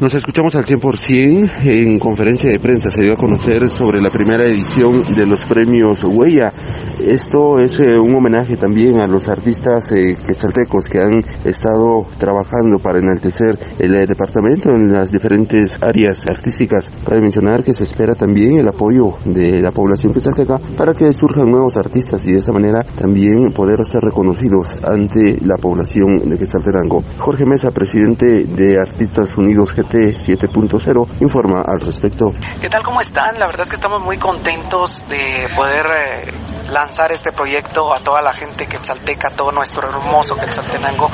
Nos escuchamos al 100% en conferencia de prensa. Se dio a conocer sobre la primera edición de los premios Huella. Esto es eh, un homenaje también a los artistas eh, quetzaltecos que han estado trabajando para enaltecer el eh, departamento en las diferentes áreas artísticas. Cabe mencionar que se espera también el apoyo de la población quetzalteca para que surjan nuevos artistas y de esa manera también poder ser reconocidos ante la población de Quetzaltenango. Jorge Mesa, presidente de Artistas Unidos 7.0 informa al respecto. ¿Qué tal? ¿Cómo están? La verdad es que estamos muy contentos de poder eh, lanzar este proyecto a toda la gente quetzalteca, todo nuestro hermoso Quetzaltenango,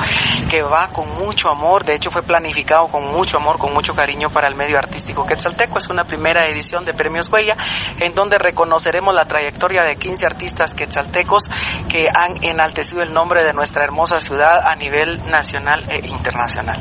que va con mucho amor. De hecho, fue planificado con mucho amor, con mucho cariño para el medio artístico quetzalteco. Es una primera edición de Premios Huella, en donde reconoceremos la trayectoria de 15 artistas quetzaltecos que han enaltecido el nombre de nuestra hermosa ciudad a nivel nacional e internacional.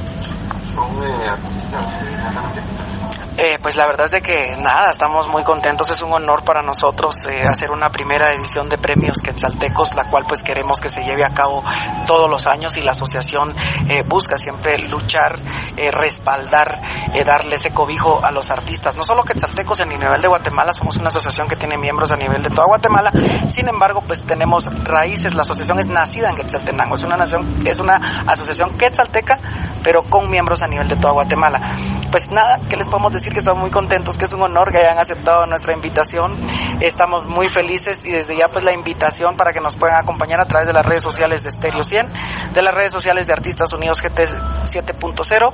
Eh, pues la verdad es de que nada, estamos muy contentos, es un honor para nosotros eh, hacer una primera edición de premios quetzaltecos, la cual pues queremos que se lleve a cabo todos los años y la asociación eh, busca siempre luchar, respaldar, darle ese cobijo a los artistas, no solo quetzaltecos en el nivel de Guatemala, somos una asociación que tiene miembros a nivel de toda Guatemala, sin embargo pues tenemos raíces, la asociación es nacida en Quetzaltenango, es una, nación, es una asociación quetzalteca, pero con miembros a nivel de toda Guatemala. Pues nada, ¿qué les podemos decir? que estamos muy contentos, que es un honor que hayan aceptado nuestra invitación. Estamos muy felices y desde ya pues la invitación para que nos puedan acompañar a través de las redes sociales de Stereo 100, de las redes sociales de Artistas Unidos GT 7.0,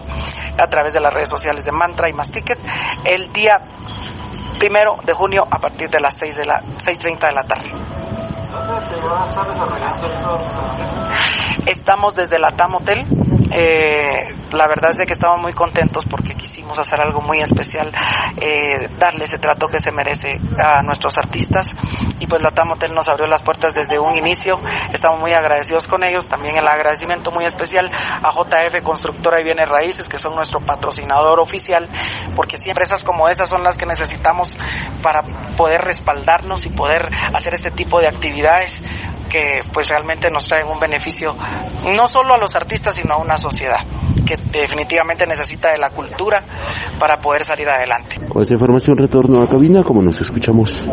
a través de las redes sociales de Mantra y Masticket, el día primero de junio a partir de las 6 de la 6.30 de la tarde. Estamos desde la TAM Hotel eh, la verdad es de que estamos muy contentos porque quisimos hacer algo muy especial, eh, darle ese trato que se merece a nuestros artistas. Y pues la TAM Hotel nos abrió las puertas desde un inicio, estamos muy agradecidos con ellos, también el agradecimiento muy especial a JF Constructora y Bienes Raíces que son nuestro patrocinador oficial porque siempre esas como esas son las que necesitamos para poder respaldarnos y poder hacer este tipo de actividades que pues realmente nos traen un beneficio no solo a los artistas sino a una sociedad que definitivamente necesita de la cultura para poder salir adelante. Con esta información retorno a cabina como nos escuchamos.